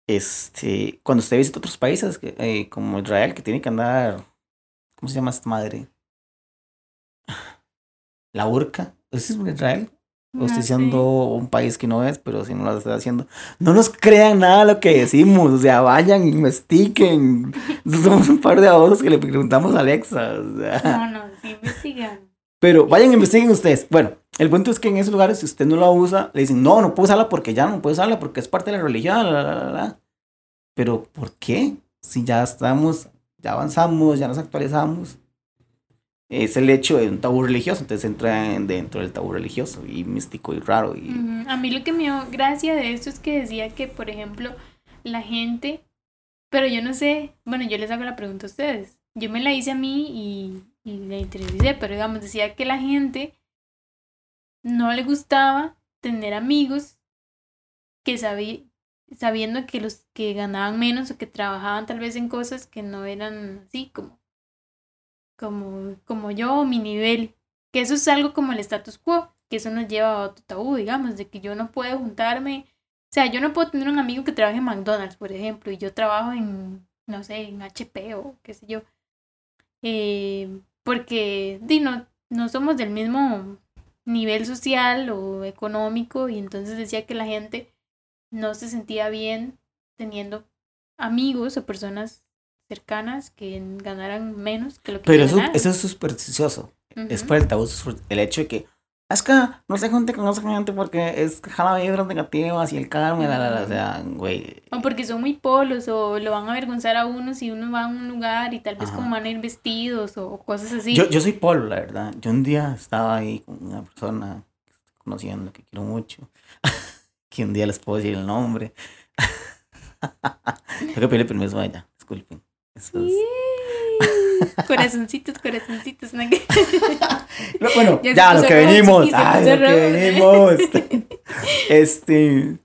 este, cuando usted visita otros países, eh, como Israel, que tiene que andar, ¿cómo se llama esta madre? La burka. ¿Es Israel? O estoy sé. diciendo un país que no es, pero si no lo está haciendo. No nos crean nada lo que decimos. O sea, vayan, investiguen. Somos un par de abogados que le preguntamos a Alexa. o sea. No, no, sí investigan. Pero vayan, investiguen ustedes. Bueno, el punto es que en esos lugares, si usted no la usa, le dicen, no, no puedo usarla porque ya no puedo usarla porque es parte de la religión, la, la, la. Pero, ¿por qué? Si ya estamos, ya avanzamos, ya nos actualizamos. Es el hecho de un tabú religioso, entonces entra en- dentro del tabú religioso y místico y raro. Y. A mí lo que me dio gracia de esto es que decía que, por ejemplo, la gente, pero yo no sé, bueno, yo les hago la pregunta a ustedes. Yo me la hice a mí y, y la interioricé, pero digamos, decía que la gente no le gustaba tener amigos que sabí- sabiendo que los que ganaban menos o que trabajaban tal vez en cosas que no eran así como como como yo o mi nivel que eso es algo como el status quo que eso nos lleva a otro tabú digamos de que yo no puedo juntarme o sea yo no puedo tener un amigo que trabaje en McDonald's por ejemplo y yo trabajo en no sé en HP o qué sé yo eh, porque di, no, no somos del mismo nivel social o económico y entonces decía que la gente no se sentía bien teniendo amigos o personas cercanas que ganaran menos que lo que pero eso, es supersticioso. Es por el tabú, el hecho de que es que no se junte con esa gente porque es jala vibras negativas y el karma, la, la, la, o sea, güey. O porque son muy polos o lo van a avergonzar a uno si uno va a un lugar y tal vez Ajá. como van a ir vestidos o cosas así. Yo, yo soy Polo, la verdad. Yo un día estaba ahí con una persona que estoy conociendo, que quiero mucho, que un día les puedo decir el nombre. Tengo que pedirle permiso a ella, disculpen. Eso es- Yay. Corazoncitos, corazoncitos. ¿no? No, Bueno, Ya ya, lo que venimos. Ay, lo que venimos. Este.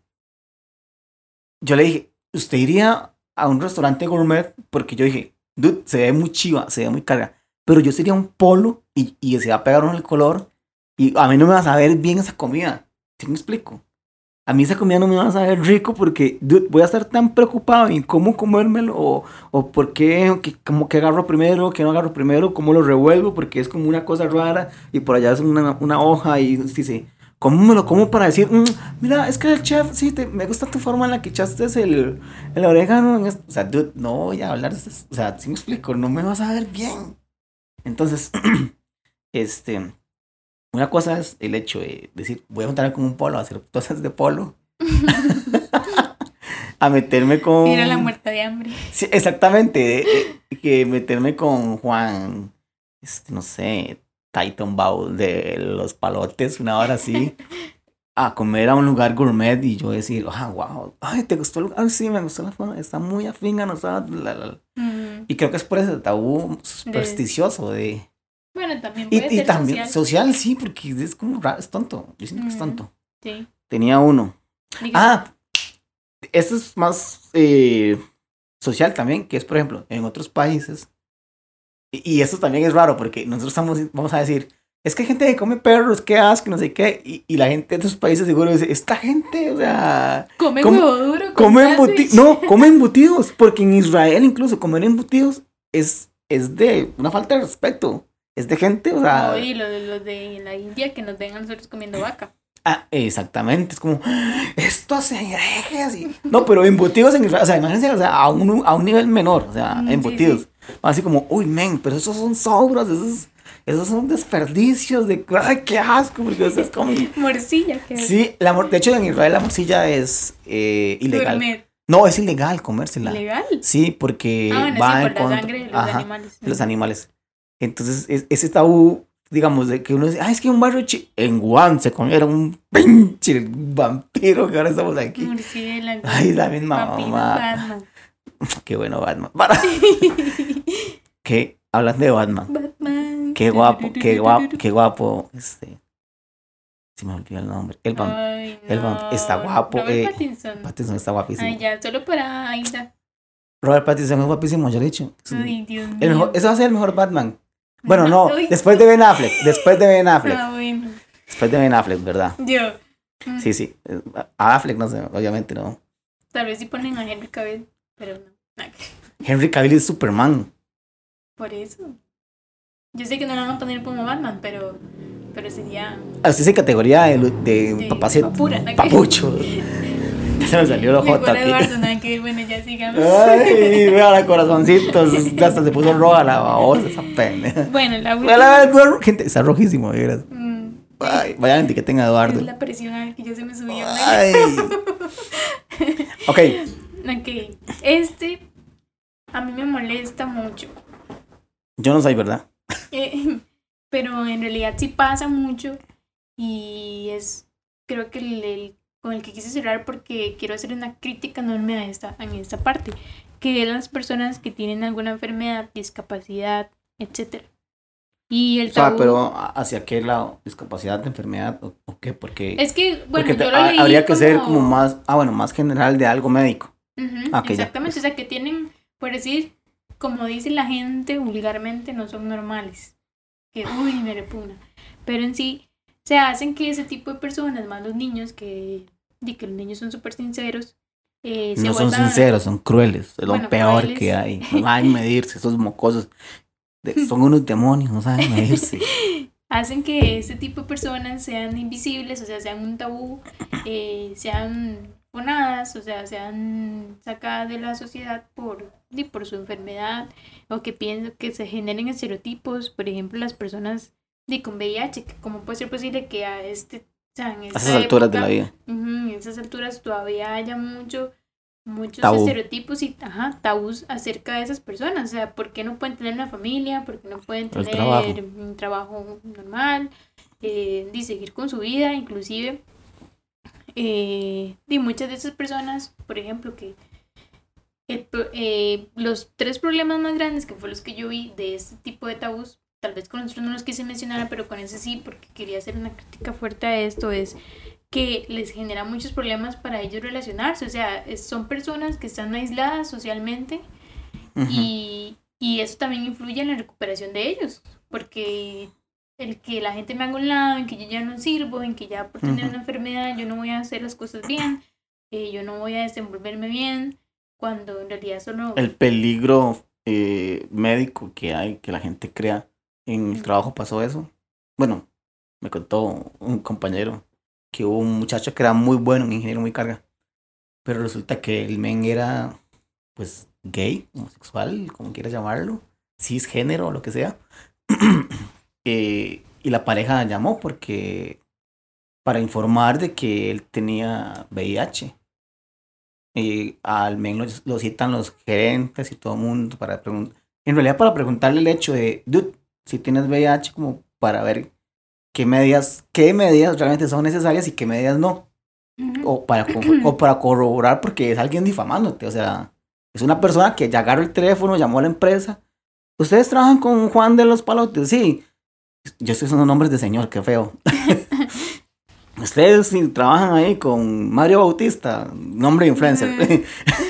Yo le dije, ¿usted iría a un restaurante gourmet? Porque yo dije, dude, se ve muy chiva, se ve muy carga. Pero yo sería un polo y, y se va a pegar uno el color. Y a mí no me va a saber bien esa comida. ¿Sí me explico? A mí esa comida no me va a saber rico porque dude, voy a estar tan preocupado en cómo comérmelo o, o por qué, que, como que agarro primero, que no agarro primero, cómo lo revuelvo, porque es como una cosa rara y por allá es una, hoja y dice, ¿cómo me lo como para decir, "Mm, mira, es que el chef, sí, te, me gusta tu forma en la que echaste el, el orégano? en esto"? O sea, dude, no voy a hablar. O sea, si me explico, no me vas a ver bien. Entonces, este, una cosa es el hecho de decir, voy a juntarme con un polo, a hacer cosas de polo. a meterme con... Mira la muerta de hambre. Sí, exactamente. eh, eh, que meterme con Juan, este, no sé, Titan Bowl de los palotes, una hora así, a comer a un lugar gourmet y yo decir, ah, wow, ay, ¿te gustó el lugar? Ay, sí, me gustó la forma, está muy afín a nosotros. la, la, la". Mm, Y creo que es por ese tabú supersticioso de... Bueno, también Y, puede y ser también social. social, sí, porque es como raro, es tonto. Yo siento que es Mm. tonto. Sí. Tenía uno. Ah, esto es más eh, social también, que es, por ejemplo, en otros países. Y, y esto también es raro, porque nosotros estamos, vamos a decir, es que hay gente que come perros, qué asco, no sé qué. Y, y la gente de esos países seguro dice, esta gente, o sea, come come- huevo duro. come embutidos. No, come embutidos, porque en Israel incluso comer embutidos es, es de una falta de respeto. Es de gente, o sea... No, y los de, los de la India que nos ven a nosotros comiendo vaca. Ah, exactamente, es como, esto se herejes y... No, pero embutidos en Israel, o sea, imagínense, o sea, a un, a un nivel menor, o sea, Mm, sí, embutidos. Así como, uy, men, pero esos son sobras, esos, esos son desperdicios de... ¡Ay, qué asco! Porque ustedes comen... Morcilla, que Sí, la, mor- de hecho en Israel la morcilla es eh, ilegal. Gourmet. No, es ilegal comérsela. ¿Legal? Sí, porque Ah, bueno, va sí, en por la contra- sangre de los Ajá, animales. los animales. Entonces, es- ese tabú, digamos, de que uno dice, ah, es que un barrio chi-". en Wuhan se comieron un pinche vampiro que ahora estamos aquí. Murciélago. Ay, la misma Vampiro mamá. Batman. Qué bueno Batman. Para- que hablan de Batman. Batman. Qué guapo, qué guapo, qué guapo. Este. Se me olvidó el nombre. El vampiro. Ay, el vamp- no. está guapo, Robert eh, Pattinson. Pattinson está guapísimo. Ay, ya, solo para Aida. Robert Pattinson es guapísimo, ya lo he dicho. Ay, Dios mío. el mejor, ese va a ser el mejor Batman. Bueno, no, después de Ben Affleck. Después de Ben Affleck. Ah, bueno. Después de Ben Affleck, ¿verdad? Yo. Sí, sí. Eh, A Affleck no sé, obviamente no. Tal vez si ponen a Henry Cavill, pero no. Henry Cavill es Superman. Por eso. Yo sé que no lo van a poner como Batman, pero, pero sería. Así es categoría de, de De papacito. papura, ¿no? Se me salió acuerdo de aquí. Eduardo, nada que ver, bueno, ya sigamos. Ay, vea la corazoncitos. Hasta se puso roja la babosa esa pendeja. Bueno, la última. Gente, está rojísimo, de veras. Mm, Ay, vayan que tenga Eduardo. es la presión a que ya se me subió. Ay. Ok, Ok, este a mí me molesta mucho. yo no soy, ¿verdad? Eh, pero en realidad sí pasa mucho y es creo que el, el- con el que quise cerrar porque quiero hacer una crítica enorme a esta, en esta parte, que las personas que tienen alguna enfermedad, discapacidad, etcétera. Y el O sea, tabú- pero ¿hacia qué lado? ¿Discapacidad, enfermedad o, o qué? Porque, es que, bueno, porque te- yo lo leí habría que ser como más, ah, bueno, más general de algo médico. Ujú, Ah, ok, ya. exactamente, o sea, que tienen, por decir, como dice la gente vulgarmente, no son normales. Que, uy, me repugna. Pero en sí, se hacen que ese tipo de personas, más los niños, que, que los niños son súper sinceros, eh, se No son sinceros, son crueles. Es lo peor crueles. que hay. No saben medirse, esos mocosos. de- son unos demonios, no saben medirse. hacen que ese tipo de personas sean invisibles, o sea, sean un tabú, eh, sean ponadas, o sea, sean sacadas de la sociedad por, por su enfermedad, o que piensen que se generen estereotipos, por ejemplo, las personas di, con VIH, que ¿cómo puede ser posible que a este, o sea, en A esas alturas de la época, vida. en esas alturas todavía haya mucho muchos Tabú. estereotipos y ajá, tabús acerca de esas personas. O sea, ¿por qué no pueden tener una familia? ¿Por qué no pueden tener trabajo. un trabajo normal? Eh, y seguir con su vida, inclusive. Eh, y muchas de esas personas, por ejemplo, que el eh, los tres problemas más grandes que fue los que yo vi de este tipo de tabús, tal vez con nosotros no los quise mencionar, pero con ese sí, porque quería hacer una crítica fuerte a esto, es que les genera muchos problemas para ellos relacionarse. O sea, es- son personas que están aisladas socialmente y, y eso también influye en la recuperación de ellos, porque el que la gente me haga un lado, en que yo ya no sirvo, en que ya por tener una enfermedad yo no voy a hacer las cosas bien, eh, yo no voy a desenvolverme bien, cuando en realidad solo... El peligro eh, médico que hay, que la gente crea. En el trabajo pasó eso. Bueno, me contó un compañero que hubo un muchacho que era muy bueno, un ingeniero muy carga. Pero resulta que el men era, pues, gay, homosexual, como quieras llamarlo, cisgénero o lo que sea. Eh, y la pareja llamó porque para informar de que él tenía VIH. Y al menos lo, citan los gerentes y todo el mundo para preguntar. En realidad, para preguntarle el hecho de, si tienes VIH, como para ver qué medidas, qué medidas realmente son necesarias y qué medidas no. O para, o para corroborar porque es alguien difamándote. O sea, es una persona que ya agarró el teléfono, llamó a la empresa. ¿Ustedes trabajan con Juan de los Palotes? Sí. Yo estoy usando nombres de señor, qué feo. Ustedes trabajan ahí con Mario Bautista, nombre de influencer.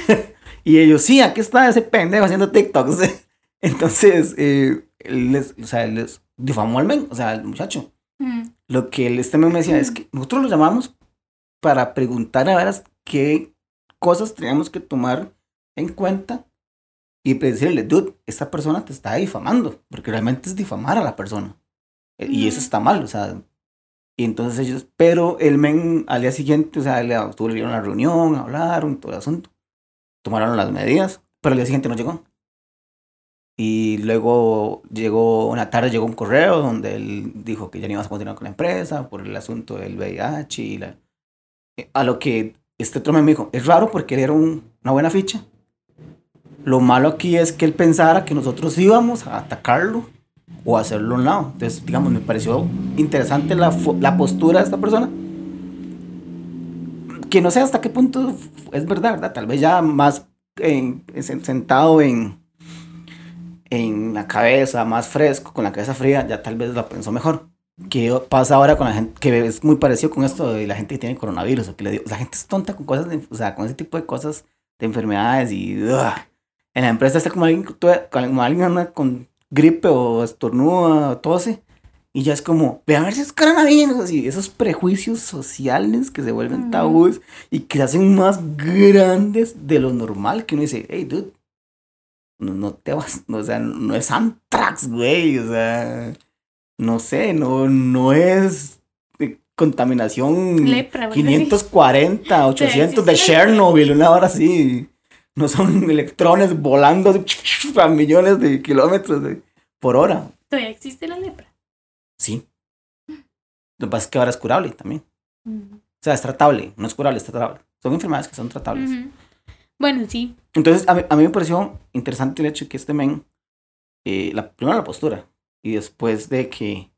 y ellos, sí, aquí está ese pendejo haciendo TikToks. Entonces, eh, les, o sea, les difamó al men, o sea, al muchacho. Lo que este men me decía es que nosotros lo llamamos para preguntar a ver qué cosas tenemos que tomar en cuenta y decirle, dude, esta persona te está difamando, porque realmente es difamar a la persona. Y eso está mal, o sea, y entonces ellos, pero el men al día siguiente, o sea, le tuvieron la reunión, hablaron, todo el asunto, tomaron las medidas, pero al día siguiente no llegó. Y luego llegó, una tarde llegó un correo donde él dijo que ya no iba a continuar con la empresa por el asunto del VIH y la... A lo que este otro me dijo, es raro porque él era una buena ficha. Lo malo aquí es que él pensara que nosotros íbamos a atacarlo o hacerlo a un lado. Entonces, digamos, me pareció interesante la, la postura de esta persona. Que no sé hasta qué punto es verdad, ¿verdad? Tal vez ya más sentado en, en la cabeza, más fresco, con la cabeza fría, ya tal vez lo pensó mejor. ¿Qué pasa ahora con la gente? Que es muy parecido con esto de la gente que tiene coronavirus. O que le digo, la gente es tonta con cosas, o sea, con ese tipo de cosas, de enfermedades y... En la empresa está como alguien, como alguien anda con gripe o estornuda o tose. Y ya es como, ve a ver si es coronavirus. Así, esos prejuicios sociales que se vuelven tabúes y que se hacen más grandes de lo normal. Que uno dice, hey, dude, no, te vas, o sea, no es anthrax, güey. O sea, no sé, no, no es contaminación Lepra, 540, 800 de Chernobyl, una hora así no son electrones volando a millones de kilómetros por hora. ¿Todavía existe la lepra? Sí. Lo que pasa es que ahora es curable también. O sea, es tratable, no es curable, es tratable. Son enfermedades que son tratables. Bueno, sí. Entonces, a mí, a mí, me pareció interesante el hecho de que este men, eh, la, primero la postura, y después de que,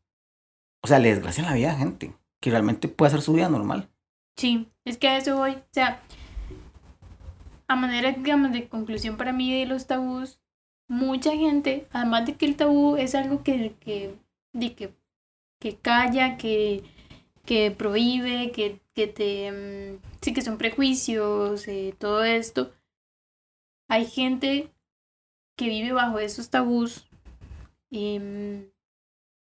o sea, le desgracia la vida a gente, que realmente puede hacer su vida normal. Sí, es que a eso voy. O sea, a manera, digamos, de conclusión para mí de los tabús, mucha gente, además de que el tabú es algo que, que, de que, que calla, que, que prohíbe, que, que te... Mm, sí, que son prejuicios, eh, todo esto. Hay gente que vive bajo esos tabús em,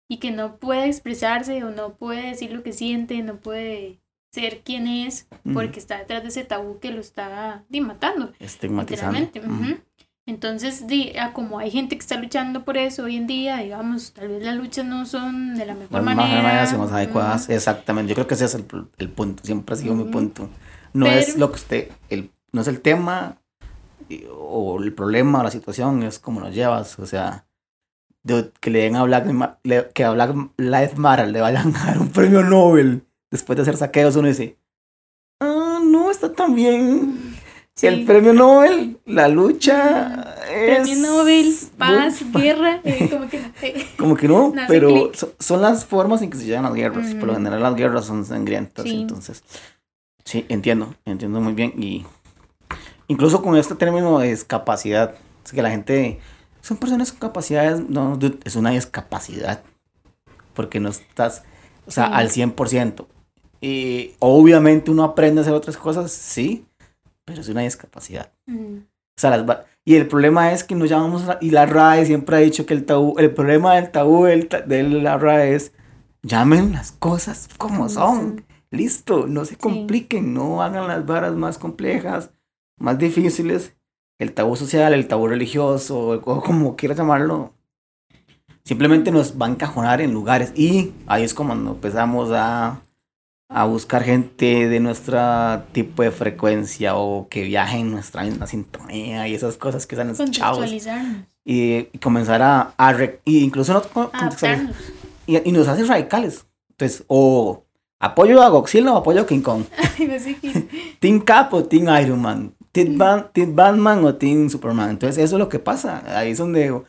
y que no puede expresarse o no puede decir lo que siente, no puede ser quien es porque está detrás de ese tabú que lo está matando. Estigmatizando. Entonces, di, como hay gente que está luchando por eso hoy en día, digamos, tal vez las luchas no son de la mejor manera. Más, más adecuadas, exactamente. Yo creo que ese es el, el punto, siempre ha sido mi punto. No es lo que usted, el, no es el tema o el problema o la situación, es cómo lo llevas, o sea, que le den a Black, que a Black Lives Matter le vayan a dar un premio Nobel después de hacer saqueos, uno dice, ah, no, está tan bien. El premio Nobel, la lucha. Es... Premio Nobel, paz, guerra, eh, como que no. como que no, pero son, las formas en que se llevan las guerras. Por lo general, las guerras son sangrientas. Entonces, sí, entiendo, entiendo muy bien. Y incluso con este término de discapacidad, es que la gente. Son personas con capacidades, no, es una discapacidad. Porque no estás, o sea, al 100%. Y obviamente uno aprende a hacer otras cosas, sí, pero es una discapacidad. O sea, las, y el problema es que nos llamamos, y la RAE siempre ha dicho que el tabú, el problema del tabú de la RAE es, llamen las cosas como son. Listo, no se compliquen, no hagan las varas más complejas, más difíciles. El tabú social, el tabú religioso, o como quieras llamarlo, simplemente nos va a encajonar en lugares. Y ahí es como cuando empezamos a a buscar gente de nuestro tipo de frecuencia o que viaje en nuestra misma sintonía y esas cosas que están los chavos. Y, comenzar a, a y incluso no, y, y, nos hace radicales. Entonces, o apoyo a Godzilla o apoyo a King Kong. Team Cap o Team Iron Man. ¿Team, Ban- Team Batman o Team Superman? Entonces eso es lo que pasa. Ahí es donde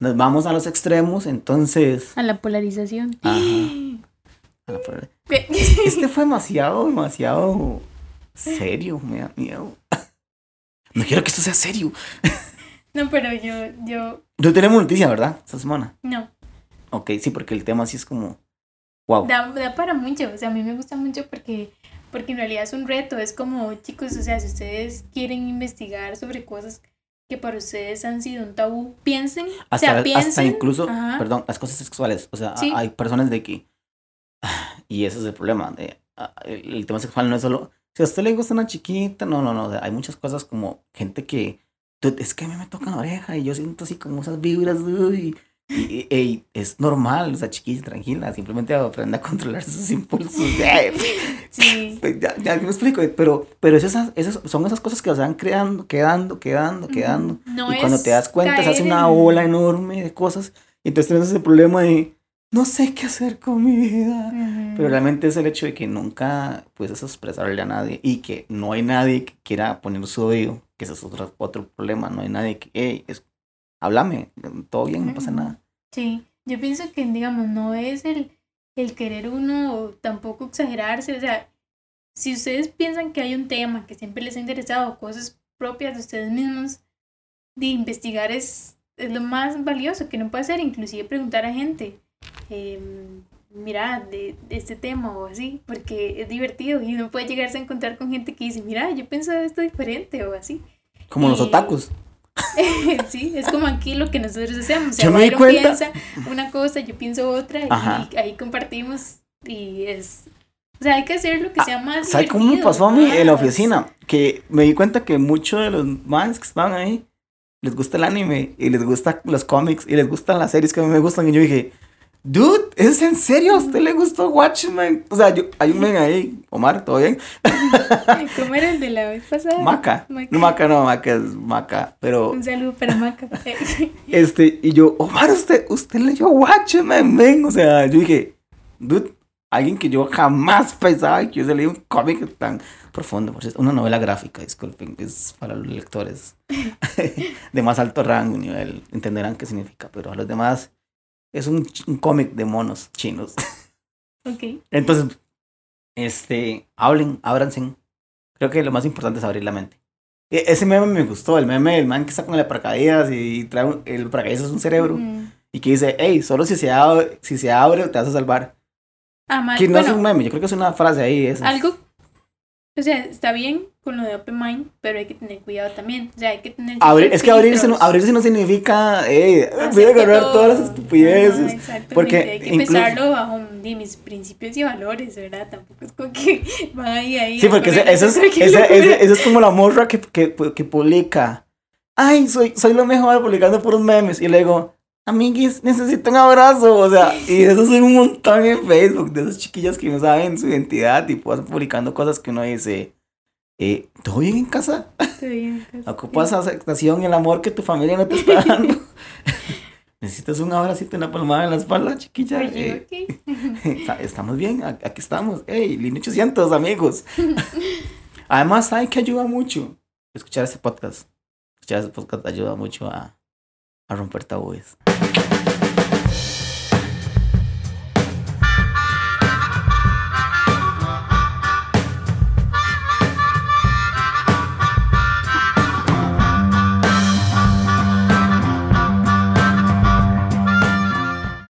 nos vamos a los extremos, entonces... A la polarización. Ajá. a la por- Este fue demasiado, demasiado serio, me da miedo. No quiero que esto sea serio. No, pero yo, yo, No tenemos noticia, ¿verdad? Esta semana. no. Ok, sí, porque el tema sí es como... Wow. Da, da para mucho, o sea, a mí me gusta mucho porque, porque en realidad es un reto, es como, chicos, o sea, si ustedes quieren investigar sobre cosas que para ustedes han sido un tabú, piensen, Hasta, o sea, hasta piensen, incluso, ajá. perdón, las cosas sexuales. O sea, Sí. hay personas de que... Y ese es el problema. De, ah, el, el tema sexual no es solo... Si a usted le gusta una chiquita, no, no, no. o sea, hay muchas cosas como gente que... "Dude, Es que a mí me toca la oreja y yo siento así como esas vibras. uy, y, y- y es normal, o sea, chiquita, tranquila. Simplemente aprende a controlar sus impulsos. Sí, pues, Ya, ya me explico, pero, pero es esas, esas, son esas cosas que se van creando, quedando, quedando, quedando. No y cuando te das cuenta, se hace una ola enorme de cosas. Y entonces tienes ese problema de no sé qué hacer con mi vida. Pero realmente es el hecho de que nunca puedes expresarle a nadie y que no hay nadie que quiera poner su oído, que ese es otro, otro problema. No hay nadie que, hey, es, háblame, todo bien, no pasa nada. Sí, yo pienso que, digamos, no es el, el querer uno tampoco exagerarse, o sea, si ustedes piensan que hay un tema que siempre les ha interesado, cosas propias de ustedes mismos, de investigar es, es lo más valioso que no puede hacer, inclusive preguntar a gente, em, mira, de, de este tema o así, porque es divertido y uno puede llegarse a encontrar con gente que dice, mira, yo pensaba esto diferente o así. Como los Y- otakus. sí, es como aquí lo que nosotros hacemos. O sea, Yo me di Byron cuenta- piensa una cosa, yo pienso otra, Ajá. y ahí compartimos. Y es. O sea, hay que hacer lo que sea más. ¿Sabes cómo me pasó a mí en la más. oficina? Que me di cuenta que muchos de los más que estaban ahí les gusta el anime y les gustan los cómics y les gustan las series que a mí me gustan. Y yo dije, dude, ¿es en serio? ¿A usted le gustó Watchmen? O sea, yo, hay un men ahí, Omar, ¿todo bien? ¿Cómo era el de la vez pasada? Maca. Maca. No, Maca, no, Maca es Maca. Pero, Un saludo para Maca. este, y yo, Omar, usted, usted leyó Watchmen, men. O sea, yo dije, dude, alguien que yo jamás pensaba que yo leí un cómic tan profundo. Por cierto, una novela gráfica, disculpen, es para los lectores de más alto rango, nivel, entenderán qué significa, pero a los demás es un, un cómic de monos chinos. ok. Entonces, este, hablen, ábranse. Creo que lo más importante es abrir la mente. E- ese meme me gustó, el meme del man que está con el paracaídas y trae un- el paracaídas es un cerebro Mm. y que dice, hey, solo si se abre, si se abre te vas a salvar. Ah, Que no bueno, es un meme, yo creo que es una frase ahí. Esa. algo. O sea, está bien con lo de Open Mind, pero hay que tener cuidado también. O sea, hay que tener. Abrir, es que abrirse no, abrirse no significa, voy a agarrar todo. todas las estupideces. Exactamente, porque hay que incluso- pensarlo bajo de mis principios y valores, ¿verdad? Tampoco es como que van ahí, ahí. Sí, porque ese- eso es, ese- eso es como la morra que, que, que publica. Ay, soy, soy lo mejor publicando puros memes. Y luego, amiguis, necesito un abrazo. O sea, y eso es un montón en Facebook de esas chiquillas que no saben su identidad y pues publicando cosas que uno dice. Eh, ¿Todo bien en casa? Está bien, pues, ¿Ocupas sí. aceptación y el amor que tu familia no te está dando? ¿Necesitas un abracito, una palmada en la espalda, chiquilla? Eh, ok. Está- Estamos bien, aquí estamos. Hey, Línea 800, amigos. Además, ¿saben que ayuda mucho? Escuchar este podcast. Escuchar este podcast ayuda mucho a, a romper tabúes.